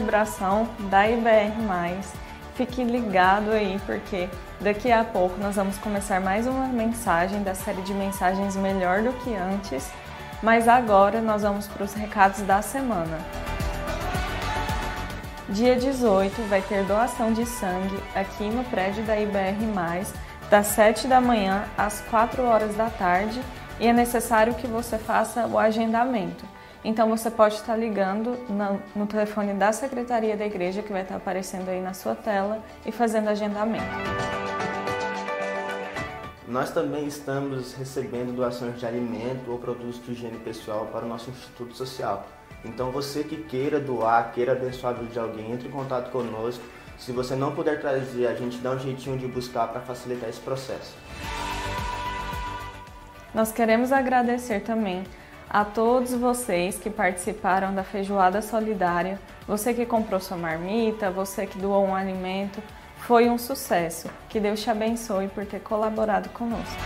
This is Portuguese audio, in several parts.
celebração da IBR. Fique ligado aí, porque daqui a pouco nós vamos começar mais uma mensagem da série de mensagens Melhor do que Antes. Mas agora nós vamos para os recados da semana. Dia 18 vai ter doação de sangue aqui no prédio da IBR, das 7 da manhã às 4 horas da tarde, e é necessário que você faça o agendamento. Então você pode estar ligando no telefone da Secretaria da Igreja que vai estar aparecendo aí na sua tela e fazendo agendamento. Nós também estamos recebendo doações de alimento ou produtos de higiene pessoal para o nosso Instituto Social. Então você que queira doar, queira abençoar a vida de alguém, entre em contato conosco. Se você não puder trazer, a gente dá um jeitinho de buscar para facilitar esse processo. Nós queremos agradecer também a todos vocês que participaram da feijoada solidária, você que comprou sua marmita, você que doou um alimento, foi um sucesso. Que Deus te abençoe por ter colaborado conosco.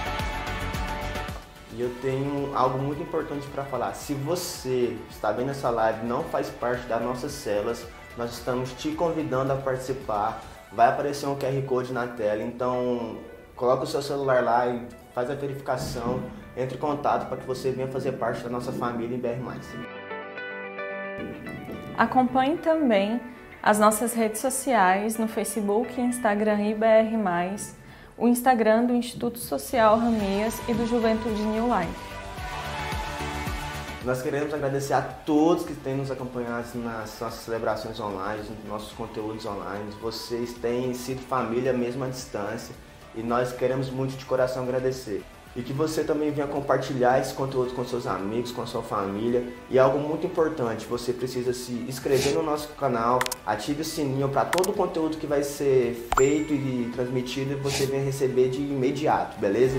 E eu tenho algo muito importante para falar. Se você está vendo essa live não faz parte das nossas células, nós estamos te convidando a participar. Vai aparecer um QR Code na tela, então coloca o seu celular lá e faz a verificação, entre em contato para que você venha fazer parte da nossa família em BR+. Acompanhe também as nossas redes sociais no Facebook e Instagram IBR+, o Instagram do Instituto Social Ramias e do Juventude New Life. Nós queremos agradecer a todos que têm nos acompanhado nas nossas celebrações online, nos nossos conteúdos online. Vocês têm sido família mesmo à distância e nós queremos muito de coração agradecer e que você também venha compartilhar esse conteúdo com seus amigos, com sua família. E algo muito importante, você precisa se inscrever no nosso canal, ative o sininho para todo o conteúdo que vai ser feito e transmitido você venha receber de imediato, beleza?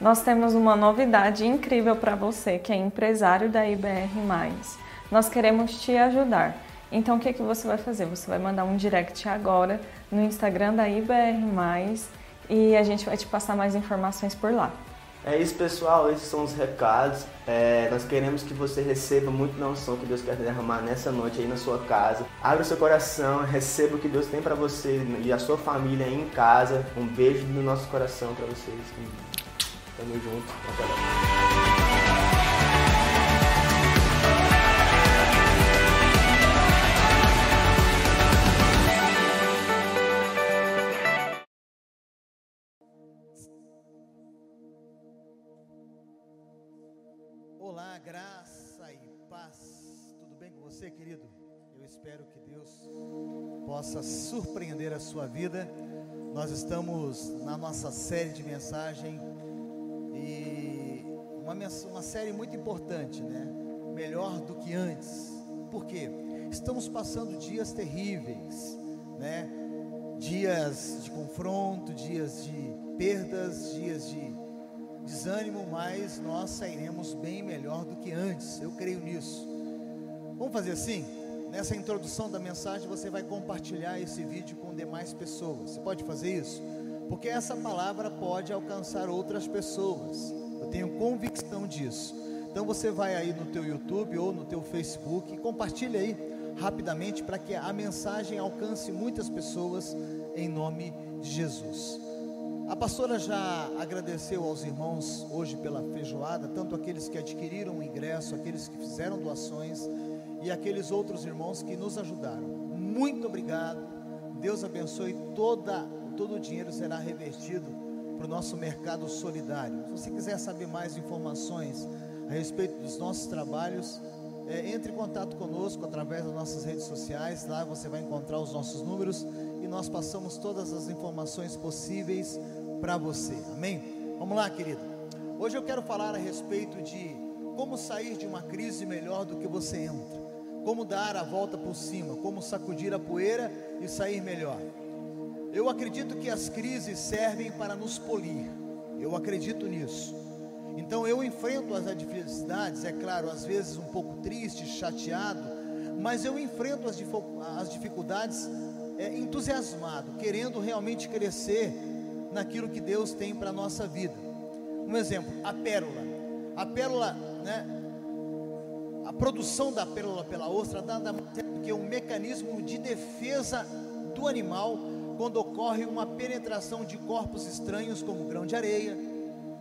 Nós temos uma novidade incrível para você que é empresário da IBR+. Nós queremos te ajudar. Então o que, que você vai fazer? Você vai mandar um direct agora no Instagram da IBR+, e a gente vai te passar mais informações por lá. É isso, pessoal. Esses são os recados. É, nós queremos que você receba muito na unção que Deus quer derramar nessa noite aí na sua casa. Abra o seu coração, receba o que Deus tem para você e a sua família aí em casa. Um beijo no nosso coração para vocês. Tamo junto. Até lá. Surpreender a sua vida. Nós estamos na nossa série de mensagem e uma, uma série muito importante, né? Melhor do que antes. Por quê? Estamos passando dias terríveis, né? Dias de confronto, dias de perdas, dias de desânimo, mas nós sairemos bem melhor do que antes. Eu creio nisso. Vamos fazer assim? Nessa introdução da mensagem, você vai compartilhar esse vídeo com demais pessoas. Você pode fazer isso? Porque essa palavra pode alcançar outras pessoas. Eu tenho convicção disso. Então você vai aí no teu YouTube ou no teu Facebook e compartilha aí rapidamente para que a mensagem alcance muitas pessoas em nome de Jesus. A pastora já agradeceu aos irmãos hoje pela feijoada, tanto aqueles que adquiriram o ingresso, aqueles que fizeram doações e aqueles outros irmãos que nos ajudaram. Muito obrigado. Deus abençoe toda todo o dinheiro será revertido para o nosso mercado solidário. Se você quiser saber mais informações a respeito dos nossos trabalhos, é, entre em contato conosco através das nossas redes sociais. Lá você vai encontrar os nossos números e nós passamos todas as informações possíveis para você. Amém? Vamos lá, querido. Hoje eu quero falar a respeito de como sair de uma crise melhor do que você entra. Como dar a volta por cima, como sacudir a poeira e sair melhor. Eu acredito que as crises servem para nos polir. Eu acredito nisso. Então eu enfrento as adversidades, é claro, às vezes um pouco triste, chateado, mas eu enfrento as, as dificuldades é, entusiasmado, querendo realmente crescer naquilo que Deus tem para a nossa vida. Um exemplo, a pérola. A pérola, né? Produção da pérola pela ostra nada mais é do que um mecanismo de defesa do animal quando ocorre uma penetração de corpos estranhos como grão de areia,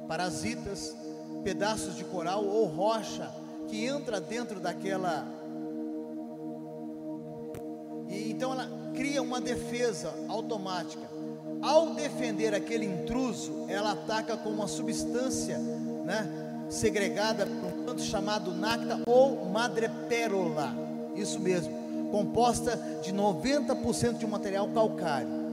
parasitas, pedaços de coral ou rocha que entra dentro daquela e então ela cria uma defesa automática. Ao defender aquele intruso, ela ataca com uma substância, né, segregada por um canto chamado nacta ou madrepérola. Isso mesmo, composta de 90% de um material calcário.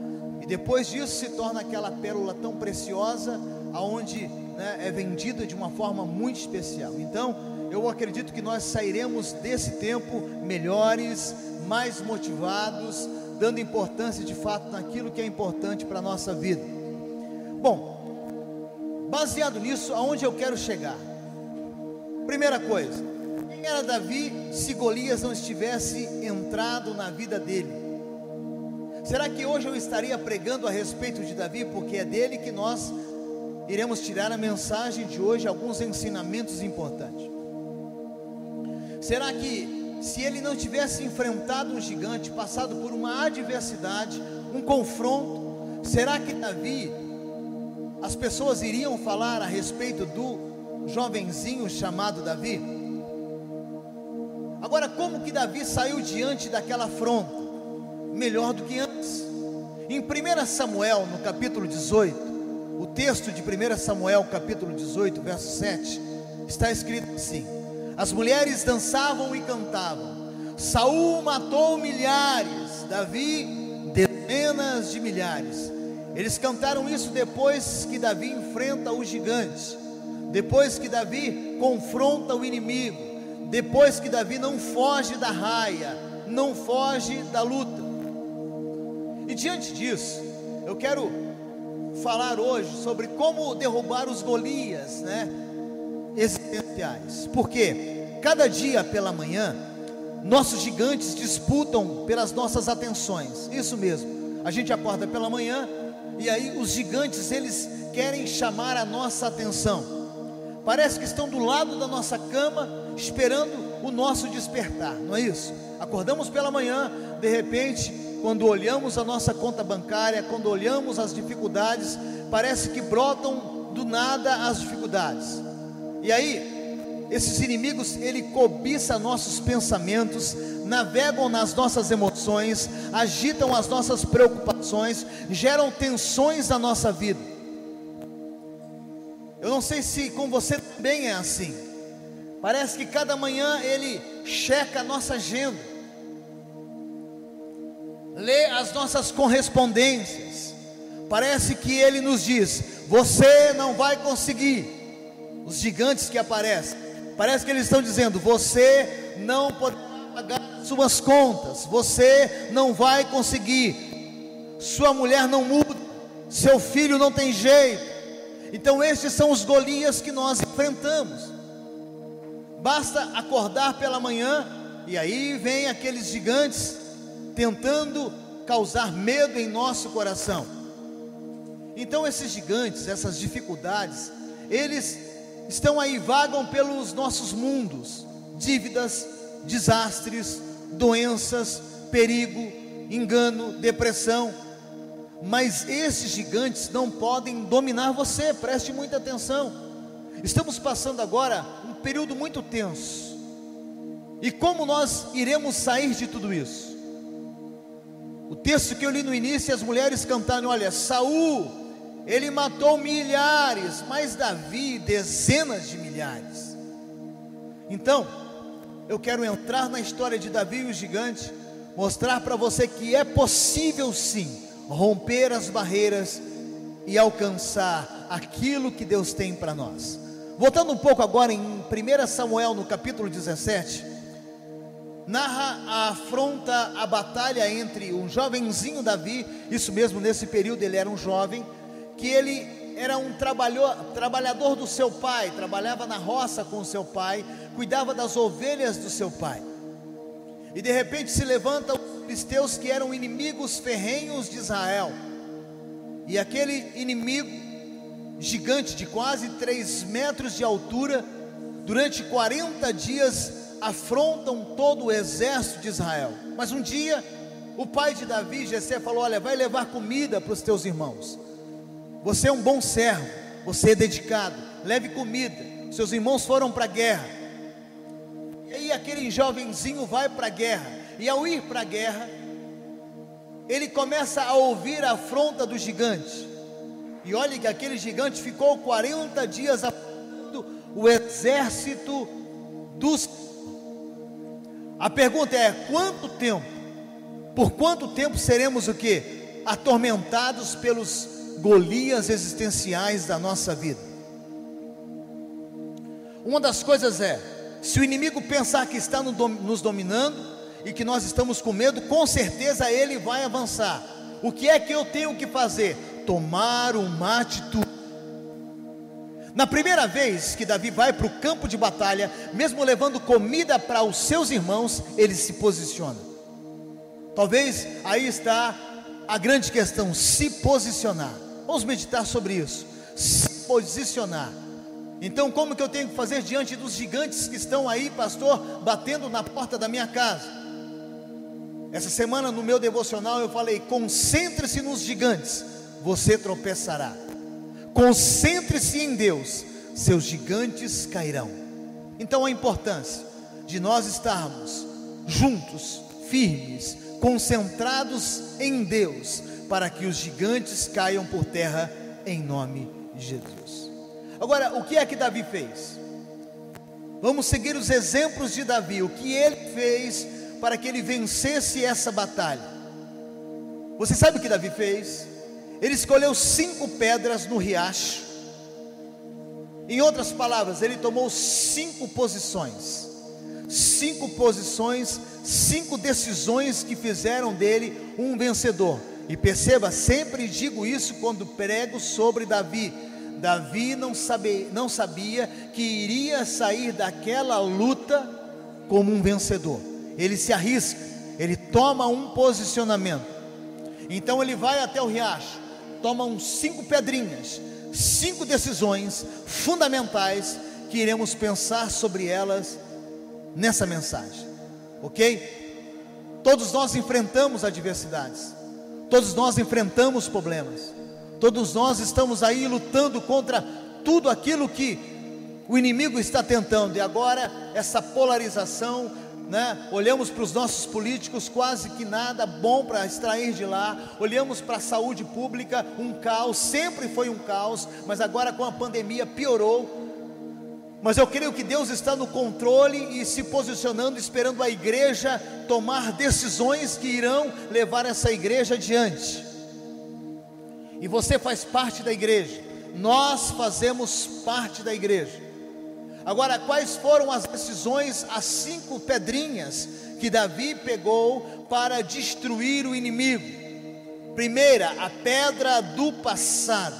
E depois disso se torna aquela pérola tão preciosa, aonde né, é vendida de uma forma muito especial. Então, eu acredito que nós sairemos desse tempo melhores, mais motivados, dando importância de fato naquilo que é importante para a nossa vida. Bom, baseado nisso, aonde eu quero chegar? Primeira coisa, quem era Davi se Golias não estivesse entrado na vida dele? Será que hoje eu estaria pregando a respeito de Davi, porque é dele que nós iremos tirar a mensagem de hoje, alguns ensinamentos importantes? Será que se ele não tivesse enfrentado um gigante, passado por uma adversidade, um confronto, será que Davi, as pessoas iriam falar a respeito do jovenzinho chamado Davi. Agora, como que Davi saiu diante daquela afronta? Melhor do que antes. Em 1 Samuel, no capítulo 18, o texto de 1 Samuel, capítulo 18, verso 7, está escrito assim: As mulheres dançavam e cantavam. Saul matou milhares, Davi dezenas de milhares. Eles cantaram isso depois que Davi enfrenta os gigantes depois que Davi confronta o inimigo, depois que Davi não foge da raia, não foge da luta. E diante disso, eu quero falar hoje sobre como derrubar os Golias, né, existenciais. Porque cada dia pela manhã, nossos gigantes disputam pelas nossas atenções. Isso mesmo. A gente acorda pela manhã e aí os gigantes eles querem chamar a nossa atenção parece que estão do lado da nossa cama, esperando o nosso despertar, não é isso? Acordamos pela manhã, de repente, quando olhamos a nossa conta bancária, quando olhamos as dificuldades, parece que brotam do nada as dificuldades. E aí, esses inimigos, ele cobiça nossos pensamentos, navegam nas nossas emoções, agitam as nossas preocupações, geram tensões na nossa vida. Eu não sei se com você também é assim. Parece que cada manhã ele checa a nossa agenda, lê as nossas correspondências. Parece que ele nos diz: você não vai conseguir. Os gigantes que aparecem, parece que eles estão dizendo: você não pode pagar suas contas, você não vai conseguir. Sua mulher não muda, seu filho não tem jeito então, estes são os Golias que nós enfrentamos. Basta acordar pela manhã e aí vem aqueles gigantes tentando causar medo em nosso coração. Então, esses gigantes, essas dificuldades, eles estão aí, vagam pelos nossos mundos: dívidas, desastres, doenças, perigo, engano, depressão mas esses gigantes não podem dominar você, preste muita atenção. Estamos passando agora um período muito tenso. E como nós iremos sair de tudo isso? O texto que eu li no início, as mulheres cantaram: olha, Saul, ele matou milhares, mas Davi, dezenas de milhares. Então, eu quero entrar na história de Davi e o gigante, mostrar para você que é possível sim romper as barreiras e alcançar aquilo que Deus tem para nós. Voltando um pouco agora em 1 Samuel, no capítulo 17, narra a afronta, a batalha entre um jovenzinho Davi, isso mesmo, nesse período ele era um jovem, que ele era um trabalhador do seu pai, trabalhava na roça com o seu pai, cuidava das ovelhas do seu pai. E de repente se levanta filisteus que eram inimigos ferrenhos de Israel. E aquele inimigo gigante de quase 3 metros de altura, durante 40 dias afrontam todo o exército de Israel. Mas um dia, o pai de Davi, Jessé, falou: Olha, vai levar comida para os teus irmãos. Você é um bom servo, você é dedicado, leve comida. Seus irmãos foram para a guerra. E aquele jovenzinho vai para a guerra. E ao ir para a guerra, ele começa a ouvir a afronta do gigante. E olhe que aquele gigante ficou 40 dias afrontando o exército dos. A pergunta é: quanto tempo? Por quanto tempo seremos o que? Atormentados pelos Golias existenciais da nossa vida. Uma das coisas é: se o inimigo pensar que está nos dominando e que nós estamos com medo, com certeza ele vai avançar. O que é que eu tenho que fazer? Tomar uma atitude. Na primeira vez que Davi vai para o campo de batalha, mesmo levando comida para os seus irmãos, ele se posiciona. Talvez aí está a grande questão: se posicionar. Vamos meditar sobre isso. Se posicionar. Então, como que eu tenho que fazer diante dos gigantes que estão aí, pastor, batendo na porta da minha casa? Essa semana no meu devocional eu falei: concentre-se nos gigantes, você tropeçará. Concentre-se em Deus, seus gigantes cairão. Então, a importância de nós estarmos juntos, firmes, concentrados em Deus, para que os gigantes caiam por terra em nome de Jesus. Agora, o que é que Davi fez? Vamos seguir os exemplos de Davi, o que ele fez para que ele vencesse essa batalha. Você sabe o que Davi fez? Ele escolheu cinco pedras no riacho. Em outras palavras, ele tomou cinco posições. Cinco posições, cinco decisões que fizeram dele um vencedor. E perceba, sempre digo isso quando prego sobre Davi. Davi não sabia, não sabia que iria sair daquela luta como um vencedor. Ele se arrisca, ele toma um posicionamento. Então ele vai até o riacho, toma uns cinco pedrinhas, cinco decisões fundamentais que iremos pensar sobre elas nessa mensagem, ok? Todos nós enfrentamos adversidades. Todos nós enfrentamos problemas. Todos nós estamos aí lutando contra tudo aquilo que o inimigo está tentando. E agora essa polarização, né? Olhamos para os nossos políticos, quase que nada bom para extrair de lá. Olhamos para a saúde pública, um caos, sempre foi um caos, mas agora com a pandemia piorou. Mas eu creio que Deus está no controle e se posicionando, esperando a igreja tomar decisões que irão levar essa igreja adiante. E você faz parte da igreja, nós fazemos parte da igreja. Agora, quais foram as decisões, as cinco pedrinhas que Davi pegou para destruir o inimigo? Primeira, a pedra do passado.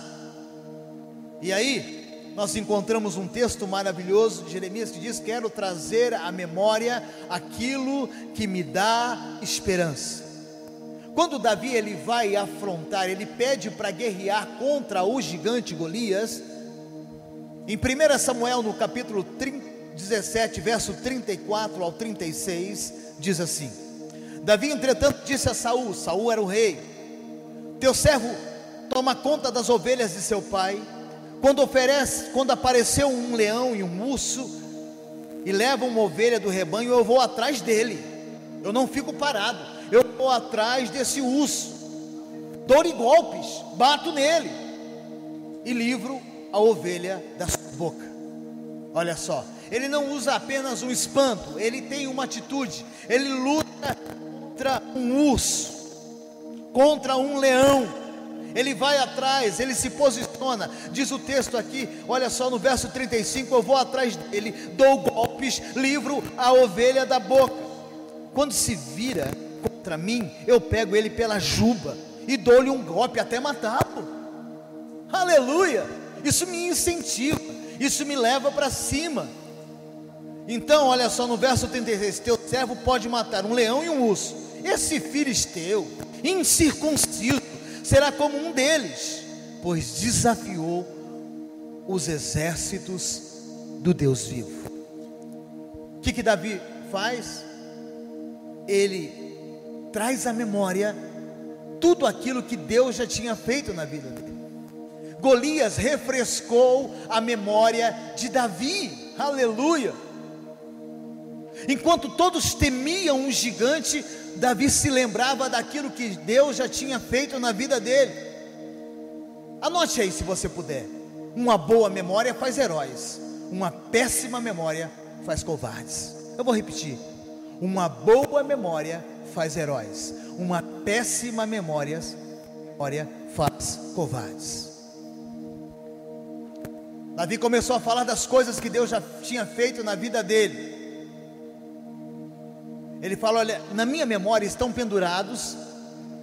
E aí, nós encontramos um texto maravilhoso de Jeremias que diz: Quero trazer à memória aquilo que me dá esperança. Quando Davi ele vai afrontar, ele pede para guerrear contra o gigante Golias. Em 1 Samuel, no capítulo 17, verso 34 ao 36, diz assim: Davi, entretanto, disse a Saul: Saul era o rei, teu servo toma conta das ovelhas de seu pai quando oferece, quando apareceu um leão e um urso e leva uma ovelha do rebanho, eu vou atrás dele. Eu não fico parado. Eu vou atrás desse urso. Dou-lhe golpes, bato nele e livro a ovelha da sua boca. Olha só, ele não usa apenas um espanto, ele tem uma atitude. Ele luta contra um urso, contra um leão ele vai atrás, ele se posiciona. Diz o texto aqui, olha só no verso 35: Eu vou atrás dele, dou golpes, livro a ovelha da boca. Quando se vira contra mim, eu pego ele pela juba e dou-lhe um golpe até matá-lo. Aleluia! Isso me incentiva, isso me leva para cima. Então, olha só no verso 36: Teu servo pode matar um leão e um urso. Esse filisteu, incircunciso, será como um deles, pois desafiou os exércitos do Deus vivo. O que, que Davi faz? Ele traz à memória tudo aquilo que Deus já tinha feito na vida dele. Golias refrescou a memória de Davi, aleluia. Enquanto todos temiam um gigante, Davi se lembrava daquilo que Deus já tinha feito na vida dele. Anote aí se você puder. Uma boa memória faz heróis, uma péssima memória faz covardes. Eu vou repetir. Uma boa memória faz heróis, uma péssima memória, memória faz covardes. Davi começou a falar das coisas que Deus já tinha feito na vida dele. Ele fala: Olha, na minha memória estão pendurados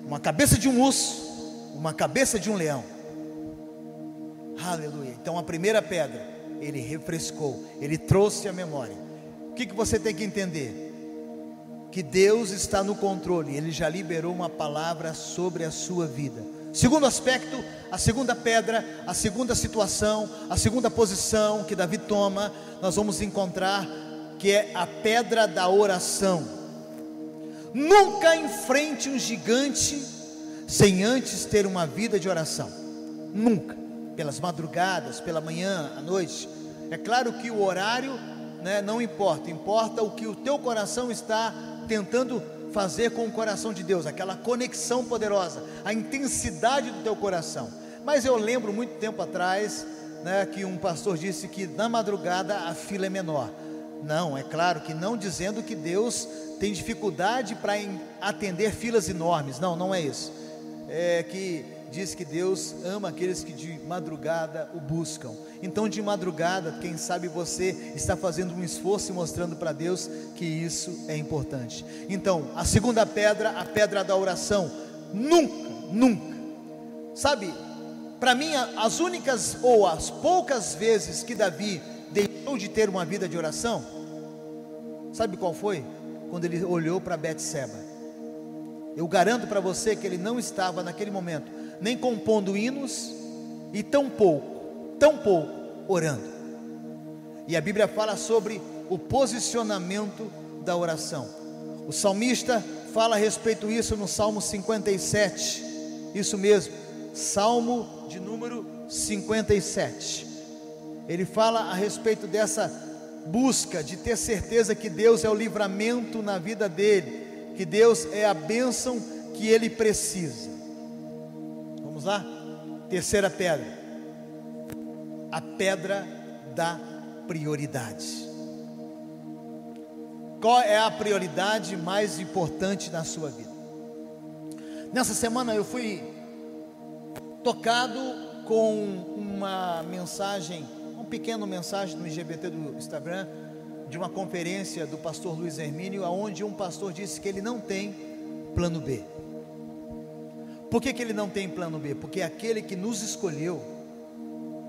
uma cabeça de um urso, uma cabeça de um leão. Aleluia. Então a primeira pedra, ele refrescou, ele trouxe a memória. O que, que você tem que entender? Que Deus está no controle, ele já liberou uma palavra sobre a sua vida. Segundo aspecto, a segunda pedra, a segunda situação, a segunda posição que Davi toma, nós vamos encontrar que é a pedra da oração. Nunca enfrente um gigante sem antes ter uma vida de oração. Nunca. Pelas madrugadas, pela manhã, à noite. É claro que o horário né, não importa, importa o que o teu coração está tentando fazer com o coração de Deus, aquela conexão poderosa, a intensidade do teu coração. Mas eu lembro muito tempo atrás né, que um pastor disse que na madrugada a fila é menor. Não, é claro que não dizendo que Deus tem dificuldade para atender filas enormes. Não, não é isso. É que diz que Deus ama aqueles que de madrugada o buscam. Então, de madrugada, quem sabe você está fazendo um esforço e mostrando para Deus que isso é importante. Então, a segunda pedra, a pedra da oração, nunca, nunca. Sabe, para mim, as únicas ou as poucas vezes que Davi deixou de ter uma vida de oração, sabe qual foi? quando ele olhou para Betseba. Eu garanto para você que ele não estava naquele momento nem compondo hinos e tão pouco, tão pouco orando. E a Bíblia fala sobre o posicionamento da oração. O salmista fala a respeito disso no Salmo 57. Isso mesmo, Salmo de número 57. Ele fala a respeito dessa busca de ter certeza que Deus é o livramento na vida dele, que Deus é a bênção que ele precisa. Vamos lá? Terceira pedra, a pedra da prioridade. Qual é a prioridade mais importante na sua vida? Nessa semana eu fui tocado com uma mensagem pequena mensagem no IGBT do Instagram de uma conferência do pastor Luiz Hermínio, aonde um pastor disse que ele não tem plano B. Por que, que ele não tem plano B? Porque aquele que nos escolheu,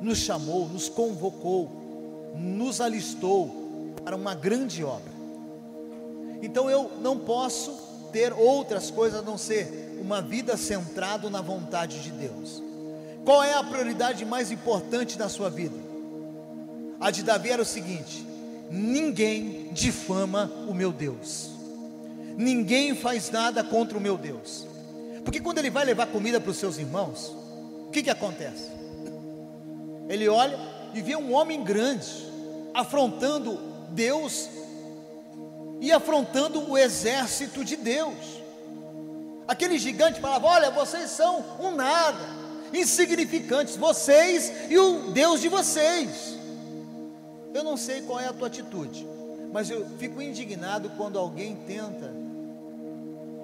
nos chamou, nos convocou, nos alistou para uma grande obra. Então eu não posso ter outras coisas a não ser uma vida centrada na vontade de Deus. Qual é a prioridade mais importante da sua vida? A de Davi era o seguinte: ninguém difama o meu Deus, ninguém faz nada contra o meu Deus, porque quando ele vai levar comida para os seus irmãos, o que, que acontece? Ele olha e vê um homem grande afrontando Deus e afrontando o exército de Deus. Aquele gigante falava: Olha, vocês são um nada, insignificantes, vocês e o Deus de vocês. Eu não sei qual é a tua atitude, mas eu fico indignado quando alguém tenta,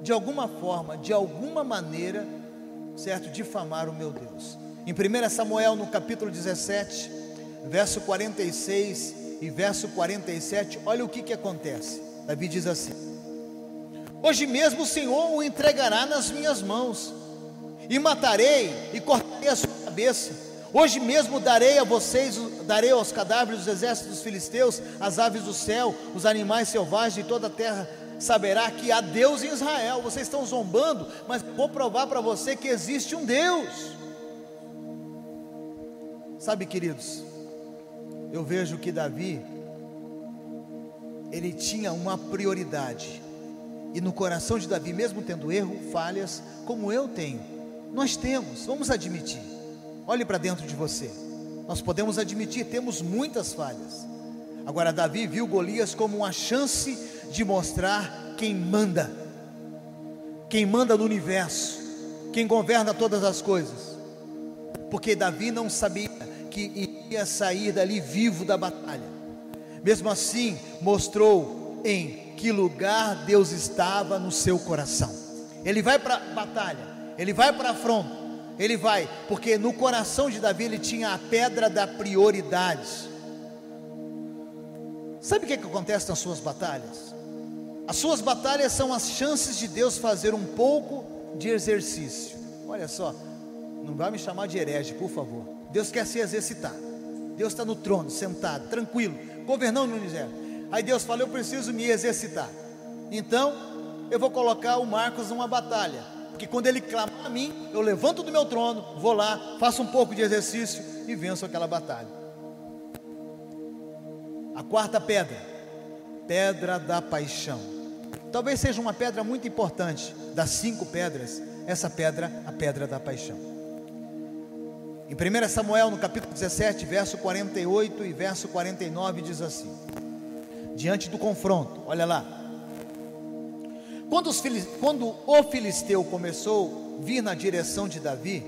de alguma forma, de alguma maneira, certo, difamar o meu Deus. Em 1 Samuel, no capítulo 17, verso 46 e verso 47, olha o que, que acontece. Davi diz assim: Hoje mesmo o Senhor o entregará nas minhas mãos, e matarei e cortarei a sua cabeça Hoje mesmo darei a vocês, darei aos cadáveres dos exércitos dos filisteus, as aves do céu, os animais selvagens de toda a terra, saberá que há Deus em Israel. Vocês estão zombando, mas vou provar para você que existe um Deus. Sabe, queridos, eu vejo que Davi, ele tinha uma prioridade. E no coração de Davi, mesmo tendo erro, falhas, como eu tenho, nós temos, vamos admitir. Olhe para dentro de você. Nós podemos admitir, temos muitas falhas. Agora, Davi viu Golias como uma chance de mostrar quem manda, quem manda no universo, quem governa todas as coisas. Porque Davi não sabia que ia sair dali vivo da batalha. Mesmo assim, mostrou em que lugar Deus estava no seu coração. Ele vai para a batalha, ele vai para a afronta, ele vai, porque no coração de Davi ele tinha a pedra da prioridade. Sabe o que, é que acontece nas suas batalhas? As suas batalhas são as chances de Deus fazer um pouco de exercício. Olha só, não vai me chamar de herege, por favor. Deus quer se exercitar. Deus está no trono, sentado, tranquilo, governando no universo. Aí Deus fala: Eu preciso me exercitar. Então, eu vou colocar o Marcos numa batalha. Porque quando ele clama a mim, eu levanto do meu trono, vou lá, faço um pouco de exercício e venço aquela batalha. A quarta pedra, pedra da paixão. Talvez seja uma pedra muito importante das cinco pedras, essa pedra, a pedra da paixão. Em 1 Samuel, no capítulo 17, verso 48 e verso 49, diz assim: Diante do confronto, olha lá. Quando, os, quando o filisteu começou a vir na direção de Davi,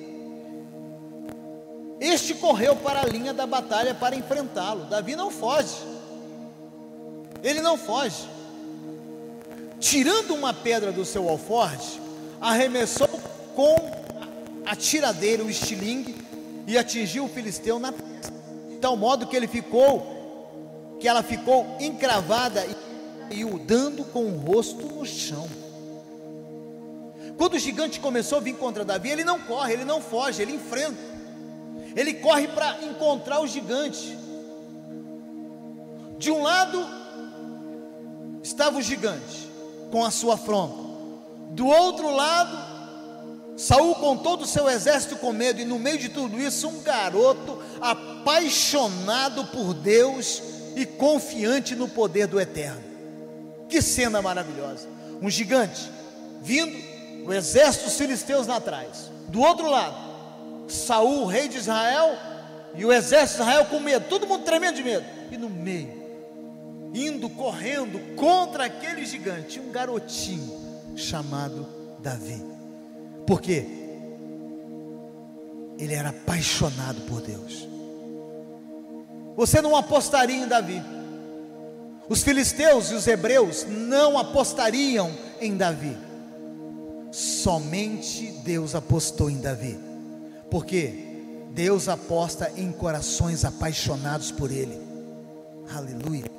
este correu para a linha da batalha para enfrentá-lo. Davi não foge. Ele não foge. Tirando uma pedra do seu alforje, arremessou com a tiradeira, o estilingue, e atingiu o filisteu na testa, de tal modo que ele ficou, que ela ficou encravada e, o dando com o rosto no chão. Quando o gigante começou a vir contra Davi, ele não corre, ele não foge, ele enfrenta. Ele corre para encontrar o gigante. De um lado estava o gigante com a sua afronta. Do outro lado Saul com todo o seu exército com medo, e no meio de tudo isso, um garoto apaixonado por Deus e confiante no poder do Eterno. Que cena maravilhosa! Um gigante vindo, o exército filisteus lá atrás. Do outro lado, Saul, rei de Israel, e o exército de Israel com medo, todo mundo tremendo de medo. E no meio, indo correndo contra aquele gigante, um garotinho chamado Davi. Por quê? Ele era apaixonado por Deus. Você não apostaria em Davi. Os filisteus e os hebreus não apostariam em Davi. Somente Deus apostou em Davi. Porque Deus aposta em corações apaixonados por Ele. Aleluia.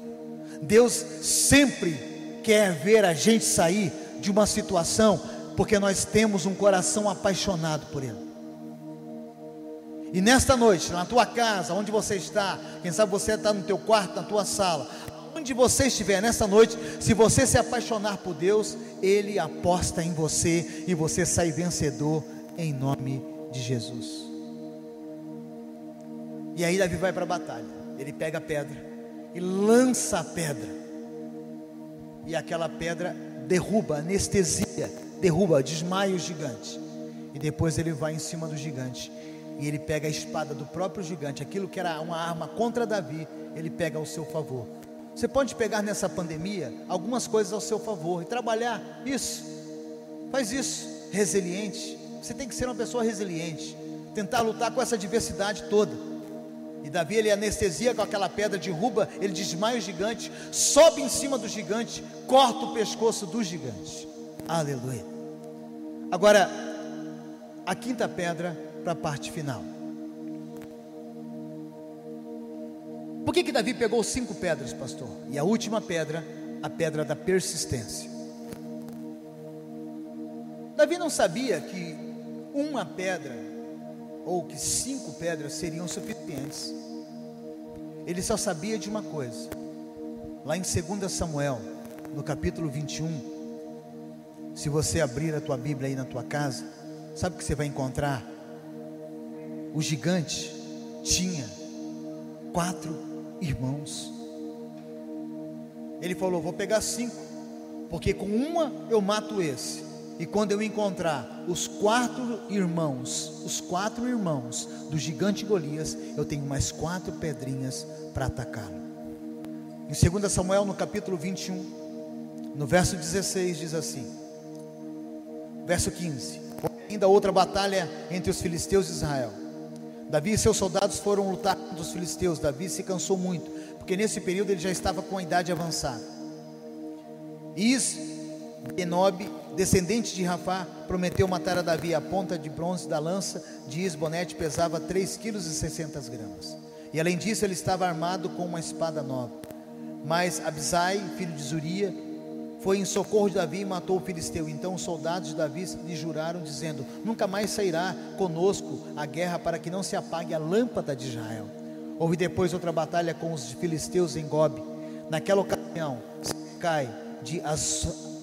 Deus sempre quer ver a gente sair de uma situação porque nós temos um coração apaixonado por Ele. E nesta noite, na tua casa, onde você está, quem sabe você está no teu quarto, na tua sala, onde você estiver nesta noite, se você se apaixonar por Deus, Ele aposta em você e você sai vencedor em nome de Jesus. E aí Davi vai para a batalha. Ele pega a pedra e lança a pedra. E aquela pedra derruba, anestesia derruba, desmaia o gigante. E depois ele vai em cima do gigante. E ele pega a espada do próprio gigante, aquilo que era uma arma contra Davi, ele pega ao seu favor. Você pode pegar nessa pandemia algumas coisas ao seu favor e trabalhar isso. Faz isso, resiliente. Você tem que ser uma pessoa resiliente, tentar lutar com essa diversidade toda. E Davi ele anestesia com aquela pedra, derruba, ele desmaia o gigante, sobe em cima do gigante, corta o pescoço do gigante. Aleluia. Agora, a quinta pedra para a parte final. Por que, que Davi pegou cinco pedras, pastor? E a última pedra, a pedra da persistência. Davi não sabia que uma pedra ou que cinco pedras seriam suficientes. Ele só sabia de uma coisa. Lá em 2 Samuel, no capítulo 21, se você abrir a tua Bíblia aí na tua casa, sabe o que você vai encontrar? O gigante tinha quatro irmãos. Ele falou: Vou pegar cinco, porque com uma eu mato esse. E quando eu encontrar os quatro irmãos, os quatro irmãos do gigante Golias, eu tenho mais quatro pedrinhas para atacá-lo. Em 2 Samuel, no capítulo 21, no verso 16, diz assim: Verso 15: Ainda outra batalha entre os filisteus e Israel. Davi e seus soldados foram lutar contra os filisteus. Davi se cansou muito, porque nesse período ele já estava com a idade avançada. Is Enob, descendente de Rafá, prometeu matar a Davi. A ponta de bronze da lança de Isbonete pesava 3,6 kg. E além disso, ele estava armado com uma espada nova. Mas Abisai, filho de Zuria, foi em socorro de Davi e matou o filisteu. Então os soldados de Davi lhe juraram, dizendo: Nunca mais sairá conosco a guerra para que não se apague a lâmpada de Israel. Houve depois outra batalha com os filisteus em Gobe. Naquela ocasião, Cai de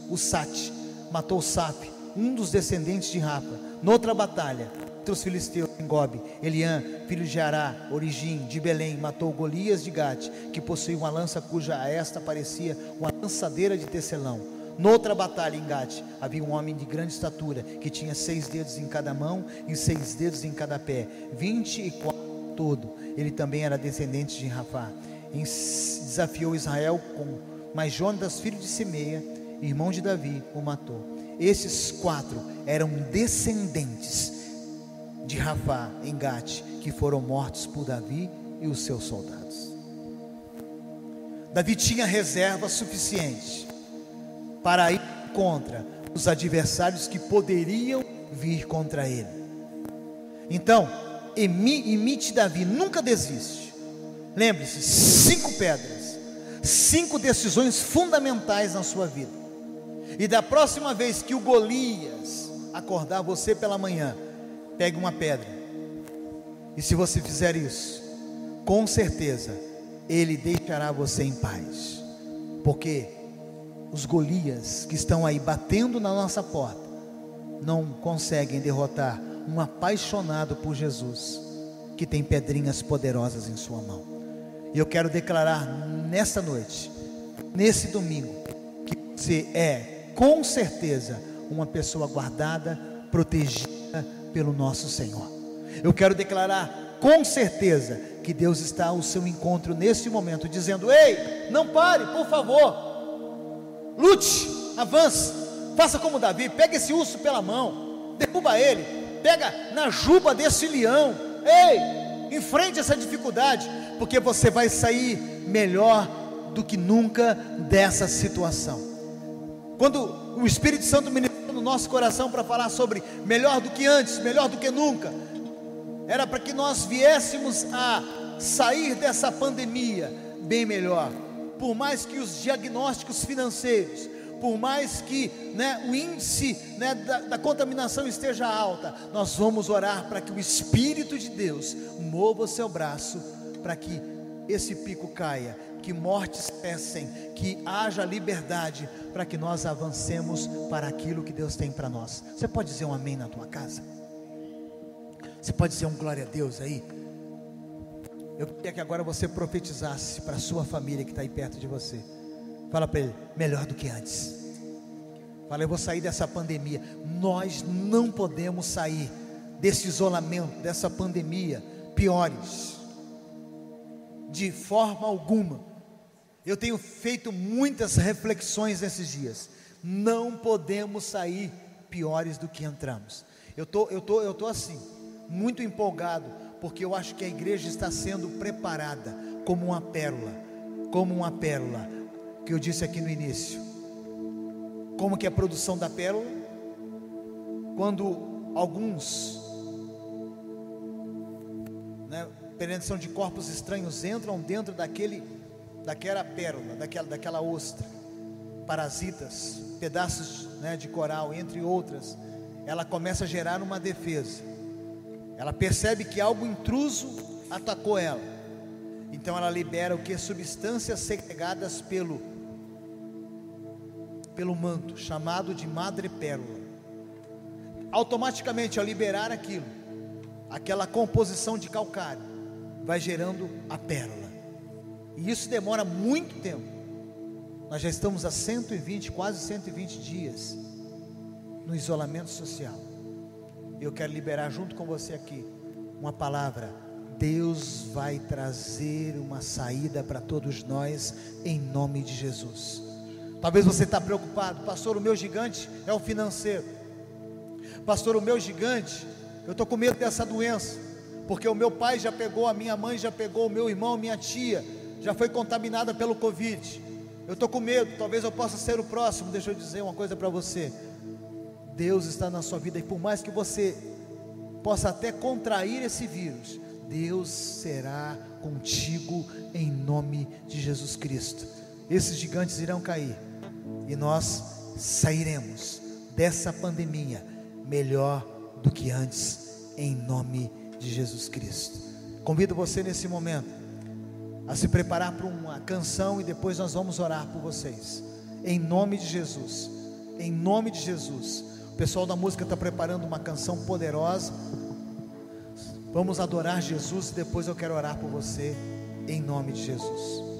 Usate matou Sap, um dos descendentes de Rafa. Noutra batalha, entre os filisteus em Gobe, Eliã, filho de Ará, origem de Belém, matou Golias de Gate, que possuía uma lança cuja esta parecia uma lançadeira de tecelão. Noutra batalha em Gate, havia um homem de grande estatura, que tinha seis dedos em cada mão e seis dedos em cada pé, vinte e quatro todo. Ele também era descendente de Rafá. Desafiou Israel com mas Jonas, filho de Simeia, irmão de Davi, o matou. Esses quatro eram descendentes de Rafá em Gate, que foram mortos por Davi e os seus soldados. Davi tinha reserva suficiente para ir contra os adversários que poderiam vir contra ele. Então, imite Davi, nunca desiste. Lembre-se: cinco pedras, cinco decisões fundamentais na sua vida. E da próxima vez que o Golias acordar você pela manhã, pegue uma pedra. E se você fizer isso, com certeza ele deixará você em paz. Porque os Golias que estão aí batendo na nossa porta não conseguem derrotar um apaixonado por Jesus que tem pedrinhas poderosas em sua mão. E eu quero declarar nesta noite, nesse domingo, que você é com certeza uma pessoa guardada, protegida pelo nosso Senhor. Eu quero declarar com certeza que Deus está ao seu encontro nesse momento, dizendo: Ei, não pare, por favor, lute, avance, faça como Davi, pega esse urso pela mão, derruba ele, pega na juba desse leão, ei, enfrente essa dificuldade, porque você vai sair melhor do que nunca dessa situação. Quando o Espírito Santo ministra no nosso coração para falar sobre melhor do que antes, melhor do que nunca. Era para que nós viéssemos a sair dessa pandemia bem melhor. Por mais que os diagnósticos financeiros, por mais que né, o índice né, da, da contaminação esteja alta, nós vamos orar para que o Espírito de Deus mova o seu braço para que esse pico caia que mortes cessem, que haja liberdade para que nós avancemos para aquilo que Deus tem para nós. Você pode dizer um amém na tua casa? Você pode dizer um glória a Deus aí? Eu queria que agora você profetizasse para a sua família que está aí perto de você. Fala para ele, melhor do que antes. Fala, eu vou sair dessa pandemia. Nós não podemos sair desse isolamento, dessa pandemia, piores. De forma alguma. Eu tenho feito muitas reflexões nesses dias. Não podemos sair piores do que entramos. Eu tô, eu tô, eu tô assim, muito empolgado, porque eu acho que a igreja está sendo preparada como uma pérola, como uma pérola que eu disse aqui no início. Como que é a produção da pérola? Quando alguns né, penetração de corpos estranhos entram dentro daquele daquela pérola, daquela, daquela ostra, parasitas, pedaços né, de coral, entre outras, ela começa a gerar uma defesa. Ela percebe que algo intruso atacou ela. Então ela libera o que? Substâncias segregadas pelo, pelo manto, chamado de madrepérola. Automaticamente, ao liberar aquilo, aquela composição de calcário, vai gerando a pérola. E isso demora muito tempo. Nós já estamos há 120, quase 120 dias no isolamento social. Eu quero liberar junto com você aqui uma palavra. Deus vai trazer uma saída para todos nós em nome de Jesus. Talvez você está preocupado, pastor. O meu gigante é o financeiro, pastor. O meu gigante, eu estou com medo dessa doença, porque o meu pai já pegou, a minha mãe já pegou, o meu irmão, minha tia já foi contaminada pelo Covid. Eu estou com medo, talvez eu possa ser o próximo. Deixa eu dizer uma coisa para você. Deus está na sua vida e por mais que você possa até contrair esse vírus, Deus será contigo em nome de Jesus Cristo. Esses gigantes irão cair e nós sairemos dessa pandemia melhor do que antes, em nome de Jesus Cristo. Convido você nesse momento a se preparar para uma canção e depois nós vamos orar por vocês, em nome de Jesus. Em nome de Jesus. O pessoal da música está preparando uma canção poderosa. Vamos adorar Jesus e depois eu quero orar por você, em nome de Jesus.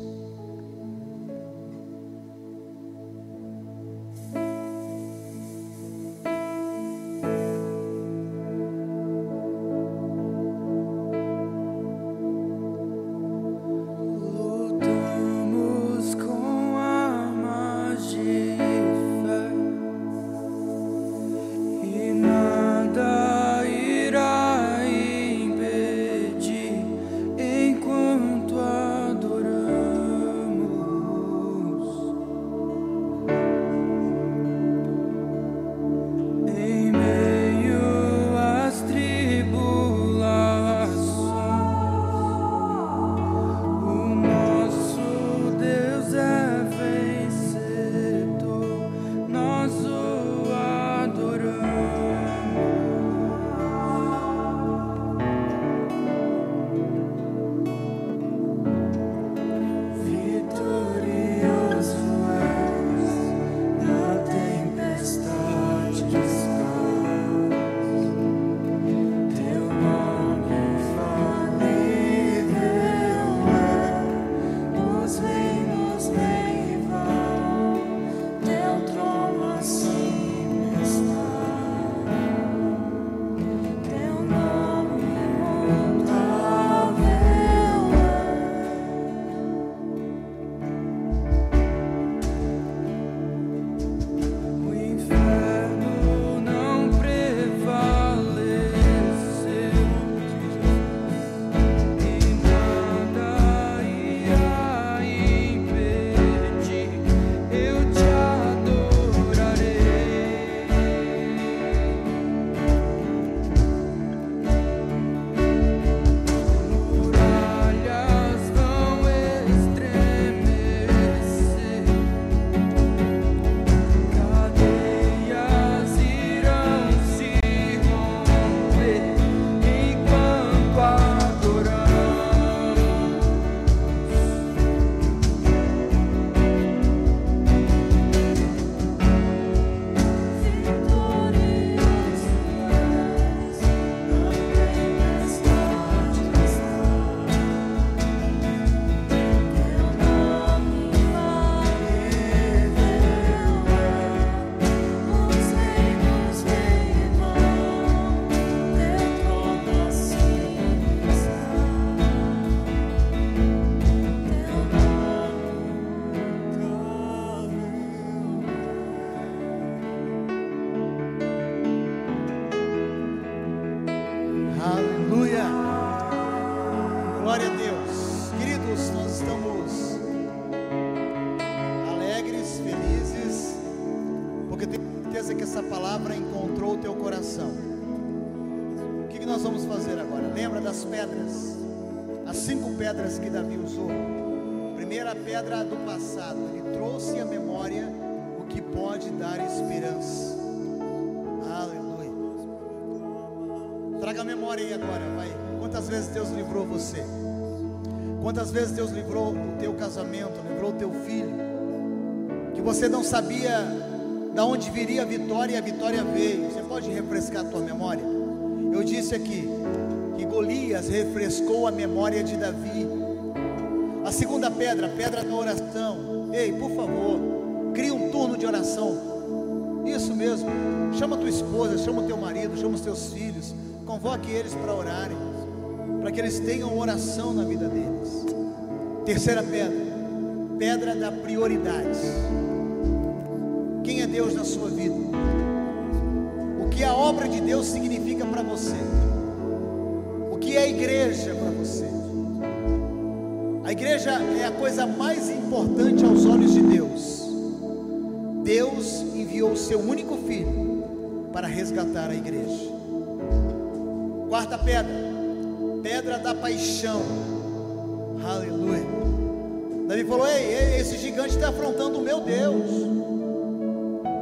Quantas vezes Deus livrou o teu casamento, livrou o teu filho, que você não sabia da onde viria a vitória e a vitória veio. Você pode refrescar a tua memória? Eu disse aqui que Golias refrescou a memória de Davi. A segunda pedra, a pedra da oração, Ei, por favor, crie um turno de oração. Isso mesmo. Chama tua esposa, chama o teu marido, chama os teus filhos. Convoque eles para orarem, para que eles tenham oração na vida deles. Terceira pedra, pedra da prioridade. Quem é Deus na sua vida? O que a obra de Deus significa para você? O que é a igreja para você? A igreja é a coisa mais importante aos olhos de Deus. Deus enviou o seu único filho para resgatar a igreja. Quarta pedra, pedra da paixão. Aleluia. Davi falou: Ei, ei esse gigante está afrontando o meu Deus.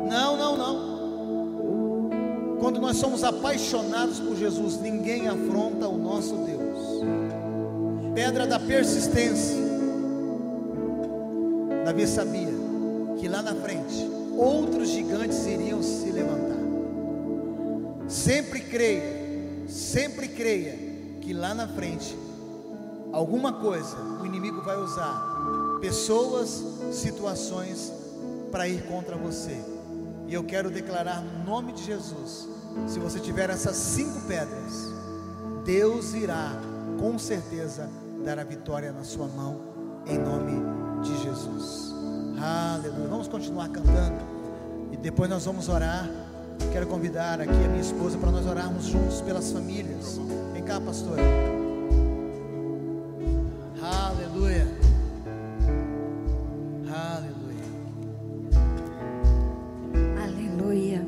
Não, não, não. Quando nós somos apaixonados por Jesus, ninguém afronta o nosso Deus. Pedra da persistência. Davi sabia que lá na frente outros gigantes iriam se levantar. Sempre creia, sempre creia que lá na frente alguma coisa o inimigo vai usar pessoas, situações para ir contra você. E eu quero declarar no nome de Jesus: se você tiver essas cinco pedras, Deus irá com certeza dar a vitória na sua mão, em nome de Jesus. Aleluia. Vamos continuar cantando e depois nós vamos orar. Quero convidar aqui a minha esposa para nós orarmos juntos pelas famílias. Vem cá, pastora. Aleluia. Aleluia. Aleluia.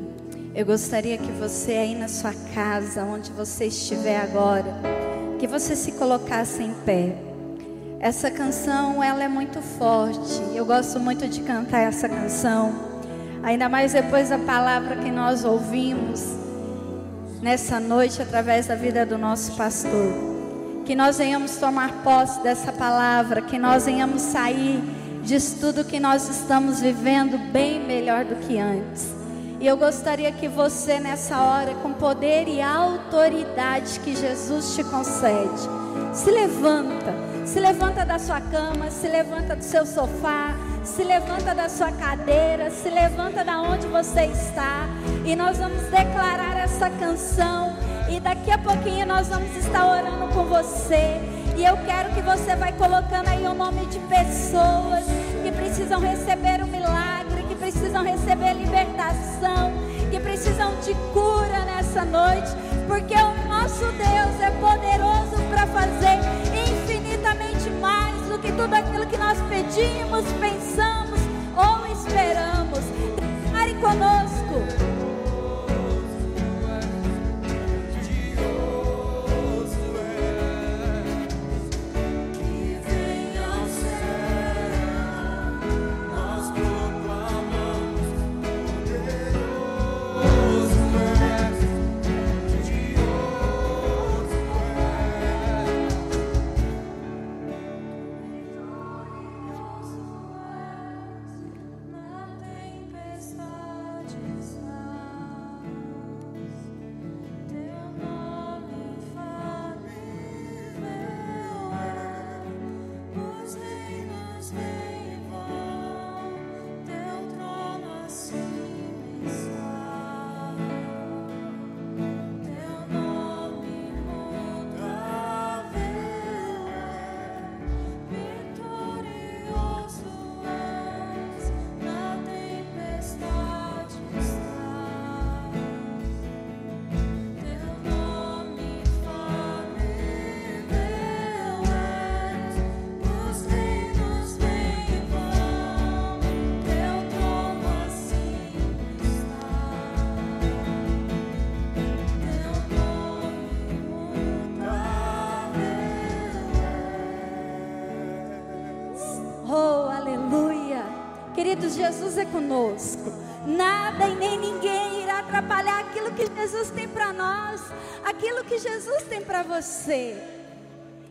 Eu gostaria que você aí na sua casa, onde você estiver agora, que você se colocasse em pé. Essa canção, ela é muito forte. Eu gosto muito de cantar essa canção. Ainda mais depois da palavra que nós ouvimos nessa noite através da vida do nosso pastor. Que nós venhamos tomar posse dessa palavra, que nós venhamos sair disso tudo que nós estamos vivendo bem melhor do que antes. E eu gostaria que você, nessa hora, com poder e autoridade que Jesus te concede, se levanta, se levanta da sua cama, se levanta do seu sofá, se levanta da sua cadeira, se levanta da onde você está, e nós vamos declarar essa canção. E daqui a pouquinho nós vamos estar orando com você. E eu quero que você vai colocando aí o nome de pessoas que precisam receber o milagre, que precisam receber libertação, que precisam de cura nessa noite, porque o nosso Deus é poderoso para fazer infinitamente mais do que tudo aquilo que nós pedimos, Queridos, Jesus é conosco. Nada e nem ninguém irá atrapalhar aquilo que Jesus tem para nós, aquilo que Jesus tem para você.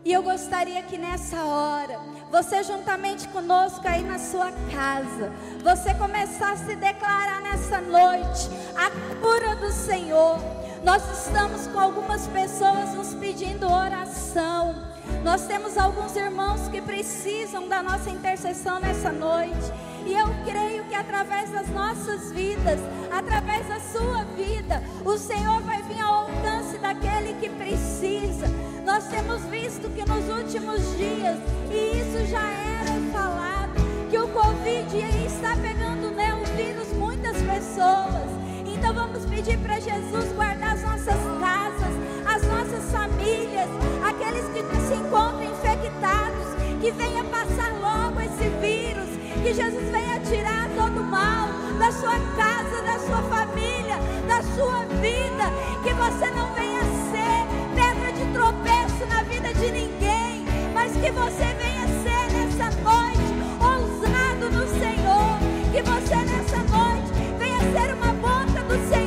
E eu gostaria que nessa hora, você juntamente conosco aí na sua casa, você começasse a declarar nessa noite a cura do Senhor. Nós estamos com algumas pessoas nos pedindo oração. Nós temos alguns irmãos que precisam da nossa intercessão nessa noite. E eu creio que através das nossas vidas, através da sua vida, o Senhor vai vir ao alcance daquele que precisa. Nós temos visto que nos últimos dias, e isso já era falado, que o Covid está pegando né, o vírus muitas pessoas. Então vamos pedir para Jesus guardar as nossas casas, as nossas famílias, aqueles que se encontram infectados, que venha passar logo esse vírus, que Jesus venha tirar todo o mal da sua casa, da sua família, da sua vida, que você não venha ser pedra de tropeço na vida de ninguém, mas que você venha ser nessa noite ousado no Senhor, que você nessa noite venha ser uma boca do Senhor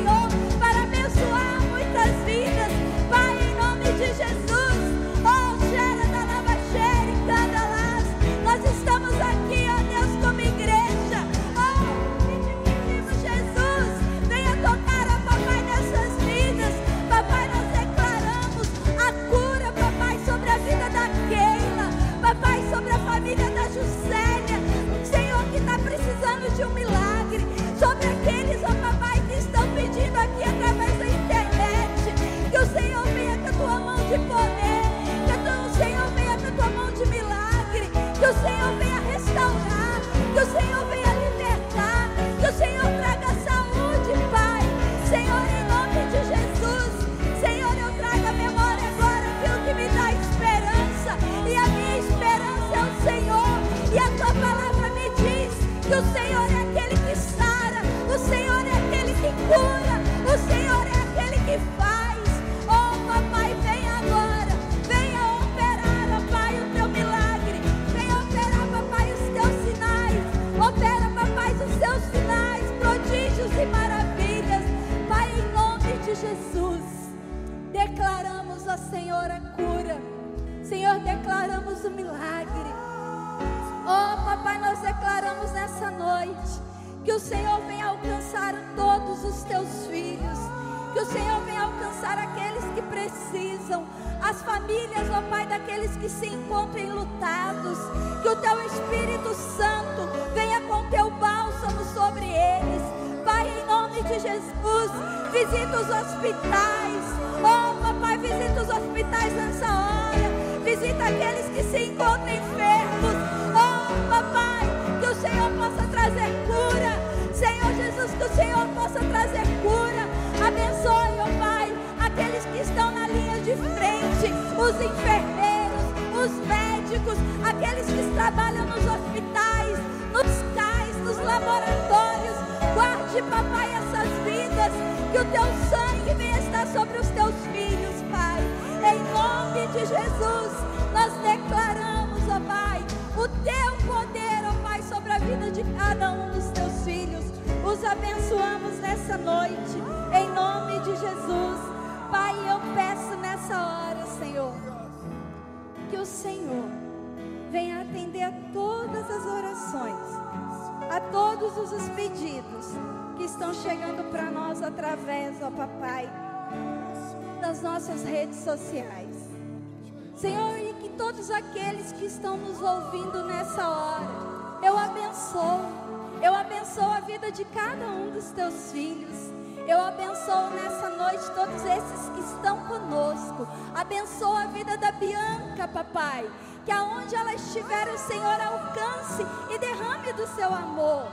precisam, as famílias, ó Pai, daqueles que se encontram enlutados. Que o teu Espírito Santo venha com teu bálsamo sobre eles. Pai, em nome de Jesus, visita os hospitais. Oh, papai, visita os hospitais nessa hora. Visita aqueles que se encontram enfermos. Oh, papai, que o Senhor possa trazer cura. Senhor Jesus, que o Senhor possa trazer cura. Abençoe, ó Pai, os enfermeiros, os médicos, aqueles que trabalham nos hospitais, nos cais, nos laboratórios. Guarde, papai, essas vidas, que o teu sangue venha estar sobre os teus filhos, Pai. Em nome de Jesus, nós declaramos, ó Pai, o teu poder, ó Pai, sobre a vida de cada um dos teus filhos. Os abençoamos nessa noite, em nome de Jesus. Pai, eu peço nessa hora, Senhor, que o Senhor venha atender a todas as orações, a todos os pedidos que estão chegando para nós através, ó Papai, das nossas redes sociais. Senhor, e que todos aqueles que estão nos ouvindo nessa hora, eu abençoo. Eu abençoo a vida de cada um dos teus filhos. Eu abençoo nessa noite todos esses que estão conosco. Abençoo a vida da Bianca, papai. Que aonde ela estiver, o Senhor alcance e derrame do seu amor.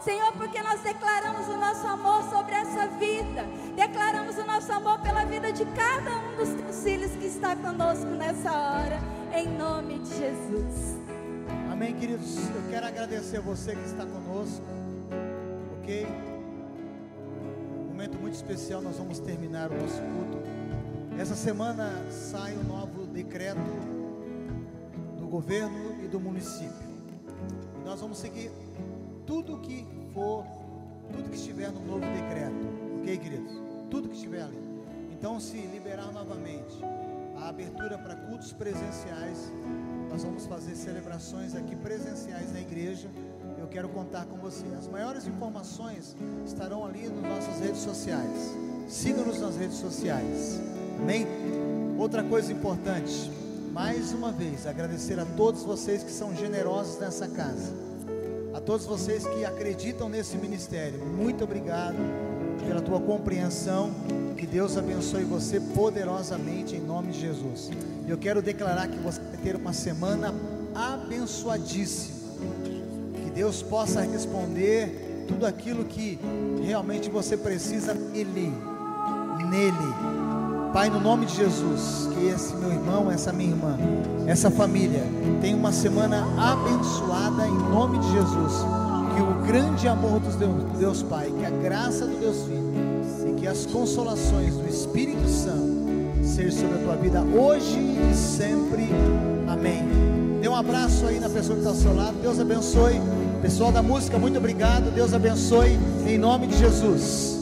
Senhor, porque nós declaramos o nosso amor sobre essa vida. Declaramos o nosso amor pela vida de cada um dos teus filhos que está conosco nessa hora. Em nome de Jesus. Amém, queridos. Eu quero agradecer você que está conosco. Ok? Momento muito especial, nós vamos terminar o nosso culto. Essa semana sai um novo decreto do governo e do município. E nós vamos seguir tudo que for, tudo que estiver no novo decreto. Ok, queridos? Tudo que estiver ali. Então, se liberar novamente a abertura para cultos presenciais, nós vamos fazer celebrações aqui presenciais na igreja. Eu quero contar com você. As maiores informações estarão ali nas nossas redes sociais. Siga-nos nas redes sociais. Amém? Outra coisa importante. mais uma vez agradecer a todos vocês que são generosos nessa casa, a todos vocês que acreditam nesse ministério. Muito obrigado pela tua compreensão. Que Deus abençoe você poderosamente em nome de Jesus. Eu quero declarar que você vai ter uma semana abençoadíssima. Deus possa responder tudo aquilo que realmente você precisa nele. Nele. Pai, no nome de Jesus, que esse meu irmão, essa minha irmã, essa família tenha uma semana abençoada em nome de Jesus. Que o grande amor do Deus, Deus Pai, que a graça do Deus Filho e que as consolações do Espírito Santo sejam sobre a tua vida hoje e sempre. Amém. Dê um abraço aí na pessoa que está ao seu lado. Deus abençoe. Pessoal da música, muito obrigado. Deus abençoe. Em nome de Jesus.